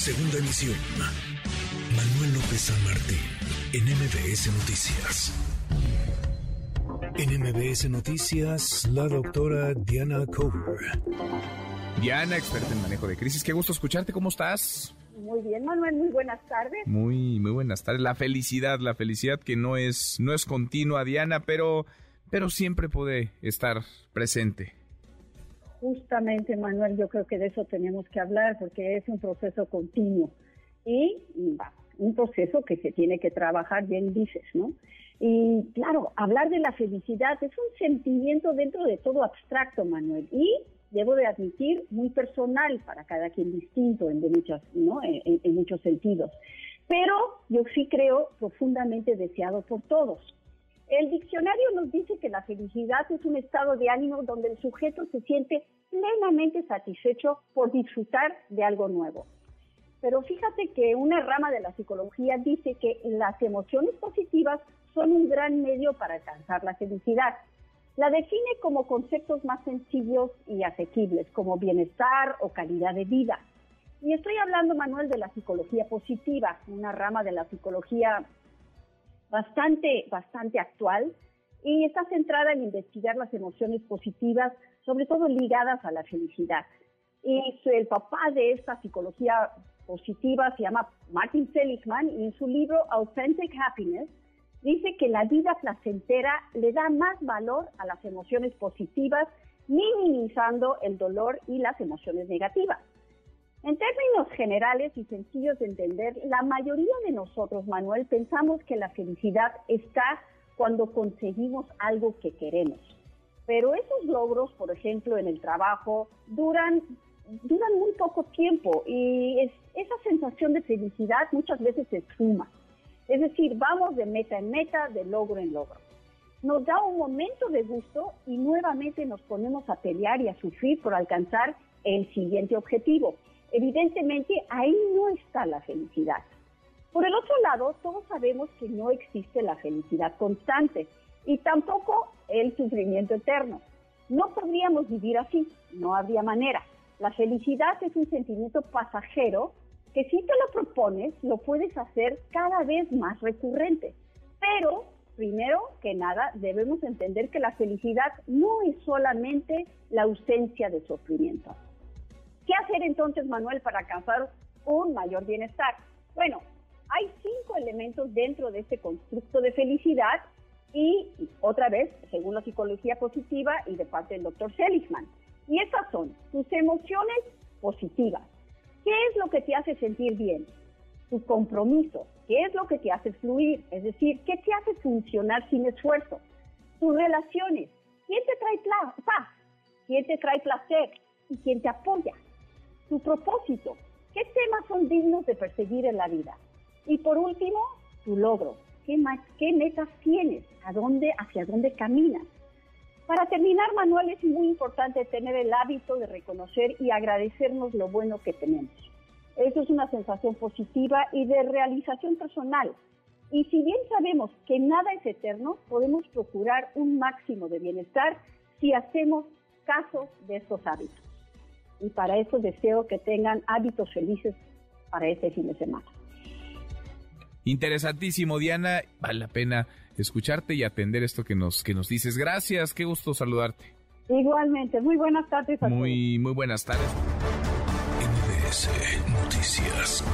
Segunda emisión. Manuel López San Martín, en MBS Noticias. En MBS Noticias, la doctora Diana Cover. Diana, experta en manejo de crisis. Qué gusto escucharte. ¿Cómo estás? Muy bien, Manuel. Muy buenas tardes. Muy, muy buenas tardes. La felicidad, la felicidad que no es, no es continua, Diana, pero, pero siempre puede estar presente. Justamente, Manuel, yo creo que de eso tenemos que hablar porque es un proceso continuo y un proceso que se tiene que trabajar, bien dices, ¿no? Y claro, hablar de la felicidad es un sentimiento dentro de todo abstracto, Manuel, y debo de admitir muy personal para cada quien distinto en, de muchas, ¿no? en muchos sentidos. Pero yo sí creo profundamente deseado por todos. El diccionario nos dice que la felicidad es un estado de ánimo donde el sujeto se siente plenamente satisfecho por disfrutar de algo nuevo. Pero fíjate que una rama de la psicología dice que las emociones positivas son un gran medio para alcanzar la felicidad. La define como conceptos más sencillos y asequibles, como bienestar o calidad de vida. Y estoy hablando, Manuel, de la psicología positiva, una rama de la psicología bastante, bastante actual y está centrada en investigar las emociones positivas, sobre todo ligadas a la felicidad. Y el papá de esta psicología positiva se llama Martin Seligman y en su libro Authentic Happiness dice que la vida placentera le da más valor a las emociones positivas, minimizando el dolor y las emociones negativas. En términos generales y sencillos de entender, la mayoría de nosotros, Manuel, pensamos que la felicidad está cuando conseguimos algo que queremos. Pero esos logros, por ejemplo, en el trabajo, duran, duran muy poco tiempo y esa sensación de felicidad muchas veces se suma. Es decir, vamos de meta en meta, de logro en logro. Nos da un momento de gusto y nuevamente nos ponemos a pelear y a sufrir por alcanzar el siguiente objetivo. Evidentemente, ahí no está la felicidad. Por el otro lado, todos sabemos que no existe la felicidad constante y tampoco el sufrimiento eterno. No podríamos vivir así, no habría manera. La felicidad es un sentimiento pasajero que si te lo propones, lo puedes hacer cada vez más recurrente. Pero, primero que nada, debemos entender que la felicidad no es solamente la ausencia de sufrimiento. ¿Qué hacer entonces, Manuel, para alcanzar un mayor bienestar? Bueno, hay cinco elementos dentro de este constructo de felicidad y otra vez, según la psicología positiva y de parte del doctor Seligman. Y estas son tus emociones positivas. ¿Qué es lo que te hace sentir bien? Tu compromiso. ¿Qué es lo que te hace fluir? Es decir, ¿qué te hace funcionar sin esfuerzo? Tus relaciones. ¿Quién te trae paz? ¿Quién te trae placer? ¿Y quién te apoya? Tu propósito, qué temas son dignos de perseguir en la vida. Y por último, tu logro, qué, metas tienes, hacia dónde caminas. Para terminar, Manuel, es muy importante tener el hábito de reconocer y agradecernos lo bueno que tenemos. Eso es una sensación positiva y de realización personal. Y si bien sabemos que nada es eterno, podemos procurar un máximo de bienestar si hacemos caso de estos hábitos y para eso deseo que tengan hábitos felices para este fin de semana. Interesantísimo, Diana. Vale la pena escucharte y atender esto que nos, que nos dices. Gracias, qué gusto saludarte. Igualmente, muy buenas tardes a muy, Muy buenas tardes. NBS Noticias.